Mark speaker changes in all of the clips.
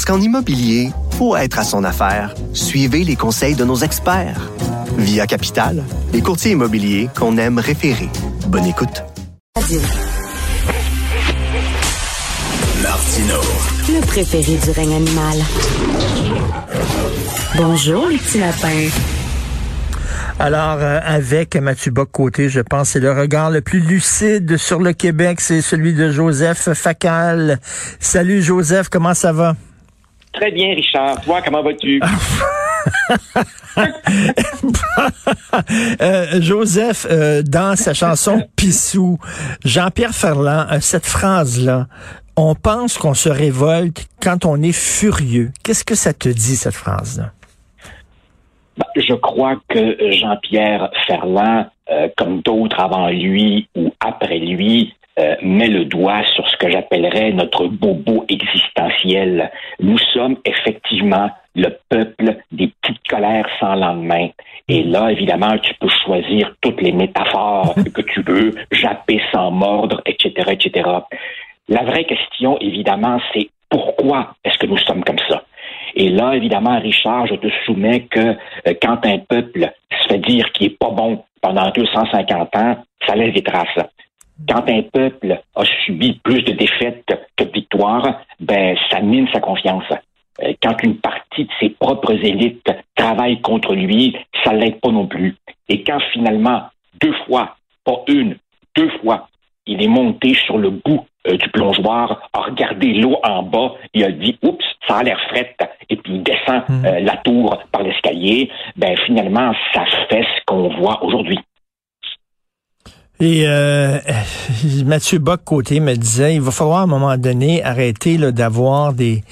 Speaker 1: Parce qu'en immobilier, pour être à son affaire, suivez les conseils de nos experts. Via Capital, les courtiers immobiliers qu'on aime référer. Bonne écoute.
Speaker 2: Martino.
Speaker 3: le préféré du règne animal. Bonjour les petits lapins.
Speaker 4: Alors, euh, avec Mathieu Bock-Côté, je pense c'est le regard le plus lucide sur le Québec, c'est celui de Joseph Facal. Salut Joseph, comment ça va?
Speaker 5: Très bien, Richard. Toi, comment vas-tu?
Speaker 4: Euh, Joseph, euh, dans sa chanson Pissou, Jean-Pierre Ferland, euh, cette phrase-là, on pense qu'on se révolte quand on est furieux. Qu'est-ce que ça te dit, cette phrase-là?
Speaker 5: Ben, je crois que Jean-Pierre Ferland, euh, comme d'autres avant lui ou après lui, euh, met le doigt sur ce que j'appellerais notre bobo existentiel. Nous sommes effectivement le peuple des petites colères sans lendemain. Et là, évidemment, tu peux choisir toutes les métaphores que tu veux, japper sans mordre, etc., etc. La vraie question, évidemment, c'est pourquoi est-ce que nous sommes comme ça? Et là, évidemment, Richard, je te soumets que euh, quand un peuple se fait dire qu'il est pas bon pendant 250 ans, ça laisse des traces. Quand un peuple a subi plus de défaites que de victoires, ben, ça mine sa confiance. Euh, Quand une partie de ses propres élites travaille contre lui, ça l'aide pas non plus. Et quand finalement, deux fois, pas une, deux fois, il est monté sur le bout euh, du plongeoir, a regardé l'eau en bas, il a dit oups, ça a l'air fret, et puis il descend euh, la tour par l'escalier, ben finalement, ça fait ce qu'on voit aujourd'hui.
Speaker 4: Et euh, Mathieu Bock-Côté me disait, il va falloir à un moment donné arrêter d'avoir des,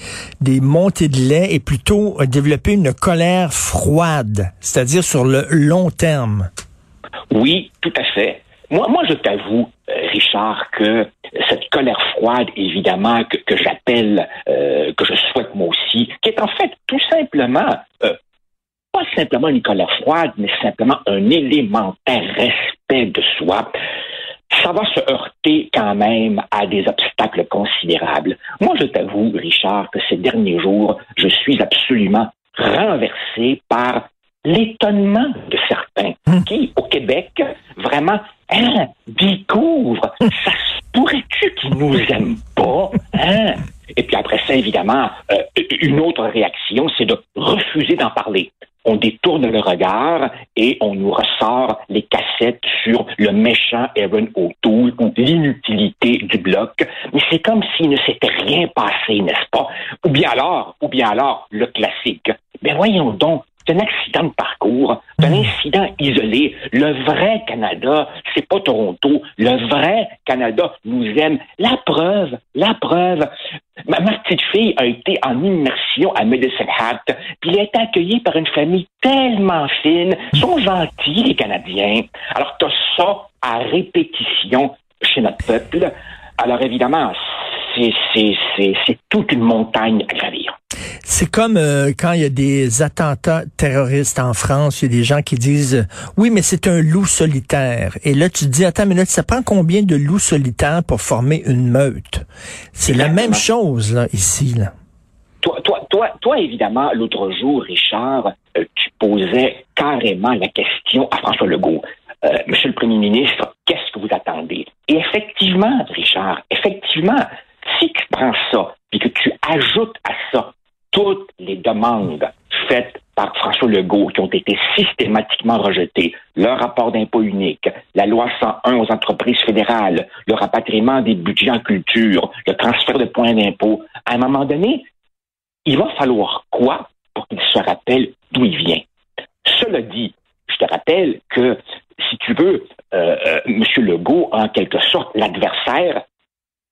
Speaker 4: des montées de lait et plutôt euh, développer une colère froide, c'est-à-dire sur le long terme.
Speaker 5: Oui, tout à fait. Moi, je t'avoue, euh, Richard, que cette colère froide, évidemment, que, j'appelle, euh, que je souhaite moi aussi, qui est en fait tout simplement, euh, pas simplement une colère froide, mais simplement un élémentaire respect de soi, ça va se heurter quand même à des obstacles considérables. Moi, je t'avoue, Richard, que ces derniers jours, je suis absolument renversé par l'étonnement de certains qui, au Québec, vraiment hein, découvrent. Ça se pourrait-tu qu'ils nous aiment pas? Hein? Et puis après ça, évidemment, euh, une autre réaction, c'est de refuser d'en parler. On détourne le regard et on nous ressort les cassettes sur le méchant Aaron O'Toole ou l'inutilité du bloc. Mais c'est comme s'il ne s'était rien passé, n'est-ce pas? Ou bien alors, ou bien alors, le classique. Mais voyons donc, c'est un accident de parcours, c'est un incident isolé. Le vrai Canada, c'est pas Toronto. Le vrai Canada nous aime. La preuve, la preuve. Ma, petite fille a été en immersion à Medicine Hat, puis elle a été accueillie par une famille tellement fine. Ils sont gentils, les Canadiens. Alors, t'as ça à répétition chez notre peuple. Alors, évidemment, c'est, toute une montagne à gravir.
Speaker 4: C'est comme euh, quand il y a des attentats terroristes en France, il y a des gens qui disent euh, oui, mais c'est un loup solitaire. Et là, tu te dis attends, mais là, ça prend combien de loups solitaires pour former une meute? C'est la même chose là ici. Là.
Speaker 5: Toi, toi, toi, toi, évidemment, l'autre jour, Richard, euh, tu posais carrément la question à François Legault. Euh, Monsieur le Premier ministre, qu'est-ce que vous attendez? Et effectivement, Richard, effectivement, si tu prends ça et que tu ajoutes à ça toutes les demandes faites par François Legault qui ont été systématiquement rejetées, le rapport d'impôt unique, la loi 101 aux entreprises fédérales, le rapatriement des budgets en culture, le transfert de points d'impôt, à un moment donné, il va falloir quoi pour qu'il se rappelle d'où il vient? Cela dit, je te rappelle que, si tu veux, euh, euh, M. Legault en quelque sorte l'adversaire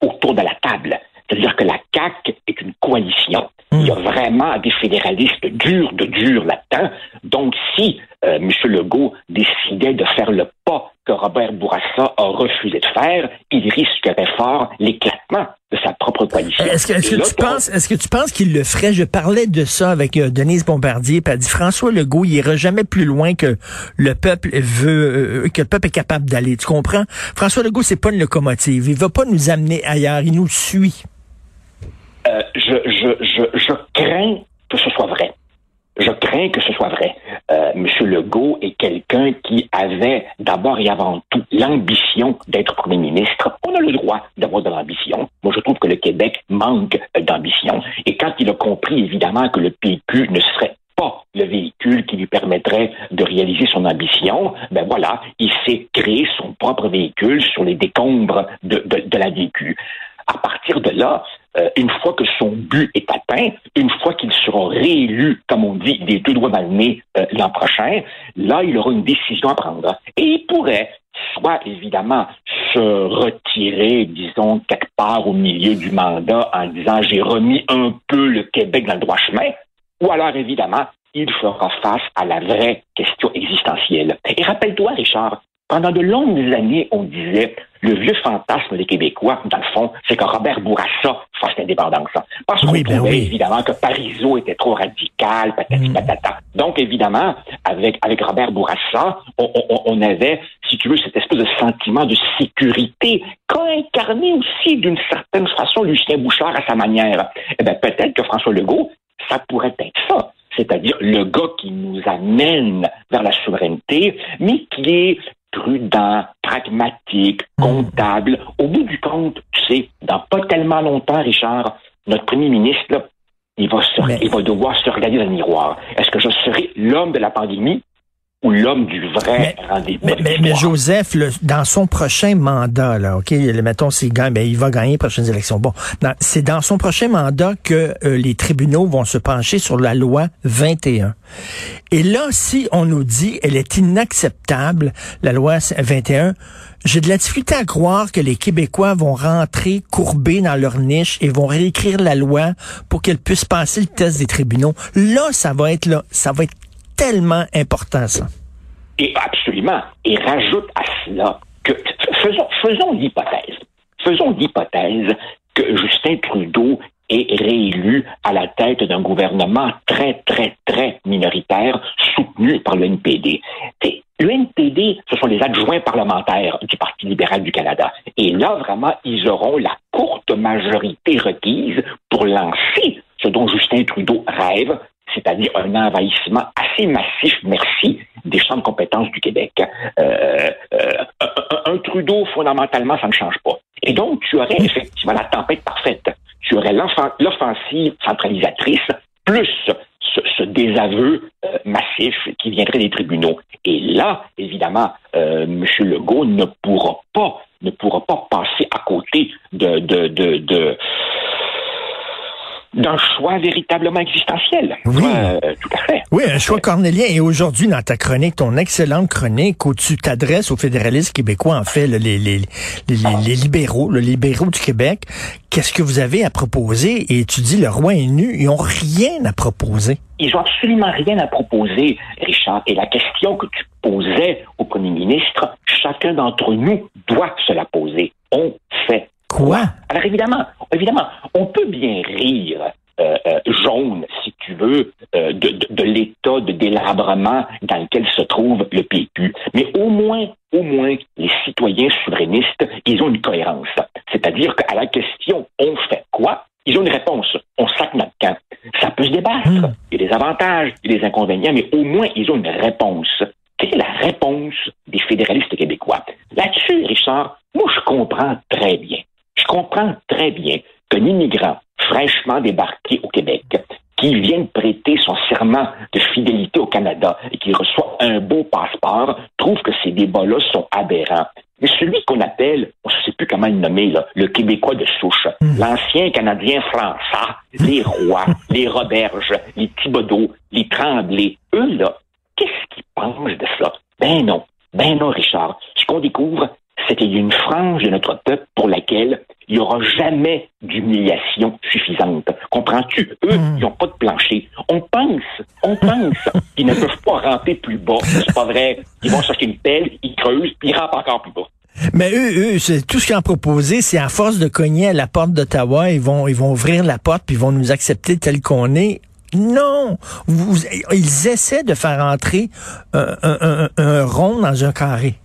Speaker 5: autour de la table. C'est-à-dire que la CAQ est une coalition. Il y a vraiment des fédéralistes durs de durs là-dedans. Donc, si euh, M. Legault décidait de faire le pas que Robert Bourassa a refusé de faire, il risquerait fort l'éclatement de sa propre coalition.
Speaker 4: Est-ce que, est-ce que tu penses, est-ce que tu penses qu'il le ferait? Je parlais de ça avec euh, Denise Bombardier, puis elle dit François Legault, il ira jamais plus loin que le peuple veut, euh, que le peuple est capable d'aller. Tu comprends? François Legault, c'est pas une locomotive. Il va pas nous amener ailleurs. Il nous suit.
Speaker 5: Euh, je, je, je, je crains que ce soit vrai. Je crains que ce soit vrai. Euh, Monsieur Legault est quelqu'un qui avait d'abord et avant tout l'ambition d'être Premier ministre. On a le droit d'avoir de l'ambition. Moi, je trouve que le Québec manque d'ambition. Et quand il a compris, évidemment, que le PQ ne serait pas le véhicule qui lui permettrait de réaliser son ambition, ben voilà, il s'est créé son propre véhicule sur les décombres de, de, la DQ. À partir de là, euh, une fois que son but est atteint, une fois qu'il sera réélu, comme on dit, des deux doigts le nez euh, l'an prochain, là, il aura une décision à prendre. Et il pourrait soit évidemment se retirer, disons, quelque part au milieu du mandat en disant j'ai remis un peu le Québec dans le droit chemin, ou alors évidemment, il fera face à la vraie question existentielle. Et rappelle-toi, Richard, pendant de longues années, on disait le vieux fantasme des Québécois, dans le fond, c'est que Robert Bourassa fasse l'indépendance. Parce qu'on
Speaker 4: Oui, ben
Speaker 5: trouvait
Speaker 4: oui.
Speaker 5: évidemment que Parizeau était trop radical, patati
Speaker 4: Mm.
Speaker 5: patata. Donc évidemment, avec avec Robert Bourassa, on, on- on avait, si tu veux, cette espèce de sentiment de sécurité qu'a incarné aussi d'une certaine façon Lucien Bouchard à sa manière. Eh bien, peut-être que François Legault, ça pourrait être ça c'est-à-dire le gars qui nous amène vers la souveraineté, mais qui est prudent, pragmatique, comptable. Au bout du compte, tu sais, dans pas tellement longtemps, Richard, notre premier ministre, là, il va, se,
Speaker 4: Mais-
Speaker 5: il va devoir se regarder dans le miroir. Est-ce que je serai l'homme de la pandémie? Ou l'homme du vrai rendez-vous
Speaker 4: Mais, mais- mais? Joseph, le- dans son prochain mandat, là, OK, le- mettons, s'il gagne, ben, il va gagner les prochaines élections. Bon, dans- c'est dans son prochain mandat que euh, les tribunaux vont se pencher sur la loi 21. Et là, si on nous dit elle est inacceptable, la loi 21, j'ai de la difficulté à croire que les Québécois vont rentrer courbés dans leur niche et vont réécrire la loi pour qu'elle puisse passer le test des tribunaux. Là, ça va être là, ça va être tellement important, ça.
Speaker 5: Et absolument. Et rajoute à cela que faisons, l'hypothèse. Faisons l'hypothèse que Justin Trudeau est réélu à la tête d'un gouvernement très, très, très minoritaire soutenu par le NPD. Le NPD, ce sont les adjoints parlementaires du Parti libéral du Canada. Et là, vraiment, ils auront la courte majorité requise pour lancer ce dont Justin Trudeau rêve, c'est-à-dire un envahissement assez massif, merci, des champs de compétences du Québec. Euh, euh, un, Trudeau, fondamentalement, ça ne change pas. Et donc, tu aurais effectivement la tempête parfaite. Tu aurais l'offensive centralisatrice, plus ce, désaveu euh, massif qui viendrait des tribunaux. Et là, évidemment, M. Legault ne pourra pas ne pourra pas passer à côté de, de d'un choix véritablement existentiel.
Speaker 4: Oui.
Speaker 5: Euh, tout à fait.
Speaker 4: Oui, un choix cornélien. Et aujourd'hui, dans ta chronique, ton excellente chronique, où tu t'adresses aux fédéralistes québécois, en fait, les, les, les, libéraux, les libéraux du Québec, qu'est-ce que vous avez à proposer? Et tu dis, le roi est nu, ils ont rien à proposer.
Speaker 5: Ils ont absolument rien à proposer, Richard. Et la question que tu posais au premier ministre, chacun d'entre nous doit se la poser. On fait
Speaker 4: Quoi?
Speaker 5: Alors évidemment, évidemment, on peut bien rire euh, euh, jaune, si tu veux, euh, de, de- de l'état de délabrement dans lequel se trouve le PQ. Mais au moins, au moins, les citoyens souverainistes, ils ont une cohérence. C'est-à-dire qu'à la question on fait quoi, ils ont une réponse. On sac notre camp. Ça peut se débattre.
Speaker 4: Hmm.
Speaker 5: Il y a des avantages, il y a des inconvénients, mais au moins, ils ont une réponse. Quelle est la réponse des fédéralistes québécois? Là-dessus, Richard, moi, je comprends très bien. Comprends très bien qu'un immigrant fraîchement débarqué au Québec, qui vient de prêter son serment de fidélité au Canada et qui reçoit un beau passeport, trouve que ces débats-là sont aberrants. Mais celui qu'on appelle, on ne sait plus comment le nommer, là, le Québécois de souche, l'ancien Canadien français, les Rois, les Roberges, les Thibodeau, les Tremblay, eux, là, qu'est-ce qu'ils pensent de ça? Ben non. Ben non, Richard. Ce qu'on découvre, c'est qu'il y a une frange de notre peuple pour laquelle il n'y aura jamais d'humiliation suffisante. Comprends-tu? Eux,
Speaker 4: Hmm.
Speaker 5: ils n'ont pas de plancher. On pense, on pense qu'ils ne peuvent pas ramper plus bas. C'est pas vrai. Ils vont chercher une pelle, ils creusent, puis ils rampent encore plus bas.
Speaker 4: Mais eux, eux, c'est tout ce qu'ils ont proposé, c'est à force de cogner à la porte d'Ottawa, ils vont, ils vont ouvrir la porte puis ils vont nous accepter tel qu'on est. Non, Vous- ils essaient de faire entrer un, un- un- un rond dans un carré.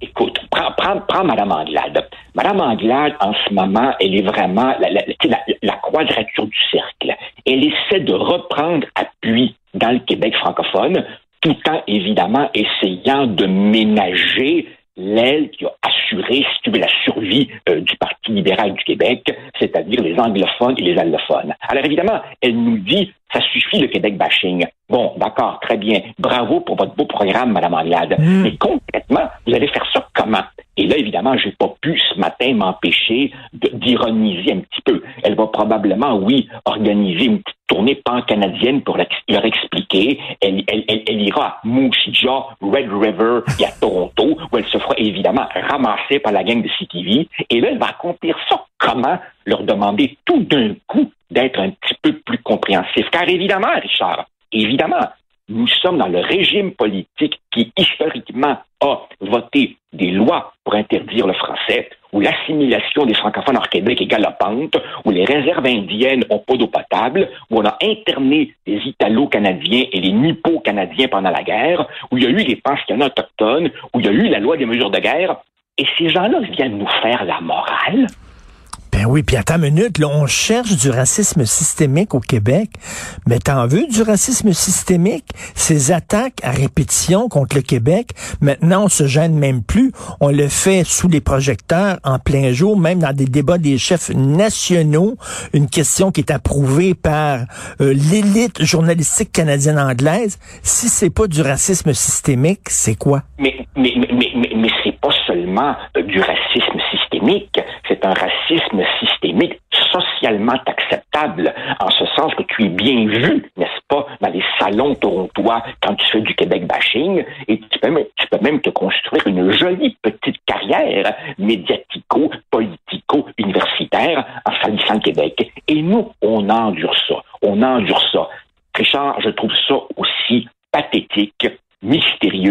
Speaker 5: Écoute, prends, prends, prends Mme Anglade. Mme Anglade, en ce moment, elle est vraiment la, quadrature du cercle. Elle essaie de reprendre appui dans le Québec francophone, tout en, évidemment, essayant de ménager l'aile qui a assuré, si tu veux, la survie euh, du Parti libéral du Québec, c'est-à-dire les anglophones et les allophones. Alors évidemment, elle nous dit, ça suffit le Québec bashing. Bon, d'accord, très bien. Bravo pour votre beau programme, Madame Anglade.
Speaker 4: Mm.
Speaker 5: Mais concrètement, vous allez faire ça comment? Et là, évidemment, j'ai pas pu ce matin m'empêcher d'ironiser un petit peu. Elle va probablement, oui, organiser une petite tournée pan-canadienne pour leur expliquer. Elle, elle, elle, elle ira à Moose Jaw, Red River et à Toronto, où elle se fera évidemment ramasser par la gang de CTV. Et là, elle va accomplir ça comment? Leur demander tout d'un coup d'être un petit peu plus compréhensif? Car évidemment, Richard, évidemment, nous sommes dans le régime politique qui, historiquement, a voté des lois pour interdire le français, où l'assimilation des francophones hors Québec est galopante, où les réserves indiennes ont pas d'eau potable, où on a interné les Italo-Canadiens et les Nippo-Canadiens pendant la guerre, où il y a eu les pensionnats autochtones, où il y a eu la loi des mesures de guerre. Et ces gens-là viennent nous faire la morale?
Speaker 4: Ben oui, puis attends une minute, là, on cherche du racisme systémique au Québec. Mais t'en veux du racisme systémique? Ces attaques à répétition contre le Québec, maintenant, on se gêne même plus. On le fait sous les projecteurs, en plein jour, même dans des débats des chefs nationaux. Une question qui est approuvée par euh, l'élite journalistique canadienne-anglaise. Si c'est pas du racisme systémique, c'est quoi?
Speaker 5: Mais, mais, mais, mais, mais, c'est pas seulement euh, du racisme systémique, c'est un racisme systémique socialement acceptable, en ce sens que tu es bien vu, n'est-ce pas, dans les salons torontois quand tu fais du Québec bashing, et tu peux même, tu peux même te construire une jolie petite carrière médiatico-politico-universitaire en salissant le Québec. Et nous, on endure ça. On endure ça. Richard, je trouve ça aussi pathétique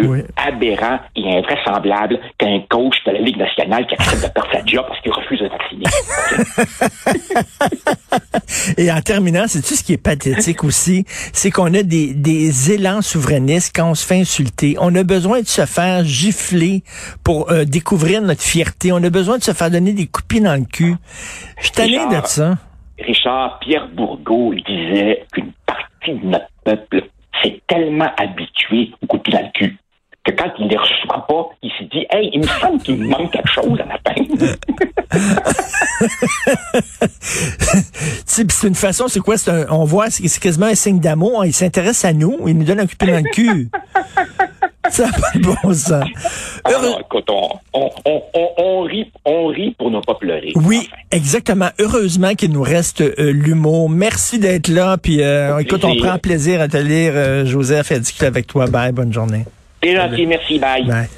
Speaker 4: Oui.
Speaker 5: aberrant et invraisemblable qu'un coach de la Ligue nationale qui accepte de perdre sa job parce qu'il refuse de vacciner.
Speaker 4: Et en terminant, c'est tout ce qui est pathétique aussi, c'est qu'on a des, des élans souverainistes quand on se fait insulter. On a besoin de se faire gifler pour euh, découvrir notre fierté. On a besoin de se faire donner des pied dans le cul. Je suis tanné de
Speaker 5: Richard.
Speaker 4: ça.
Speaker 5: Richard Pierre Bourgault disait qu'une partie de notre peuple s'est tellement habitué au coup de pied dans le cul que quand il ne les reçoit pas, il se dit Hey, il me semble qu'il me manque quelque chose à la
Speaker 4: puis c'est une façon, c'est quoi? Un- on voit, c'est quasiment un signe d'amour. Il s'intéresse à nous, il nous donne un coup dans le cul. Ça n'a pas de bon sens. Heureux-
Speaker 5: Alors, écoute, on, on, on, on, on rit, on rit pour ne pas pleurer.
Speaker 4: Oui,
Speaker 5: Enfin.
Speaker 4: exactement. Heureusement qu'il nous reste euh, l'humour. Merci d'être là. Puis, euh, écoute, on prend plaisir à te lire, euh, Joseph, et à discuter avec toi. Bye, bonne journée.
Speaker 5: T'es gentil, merci, bye.
Speaker 4: bye.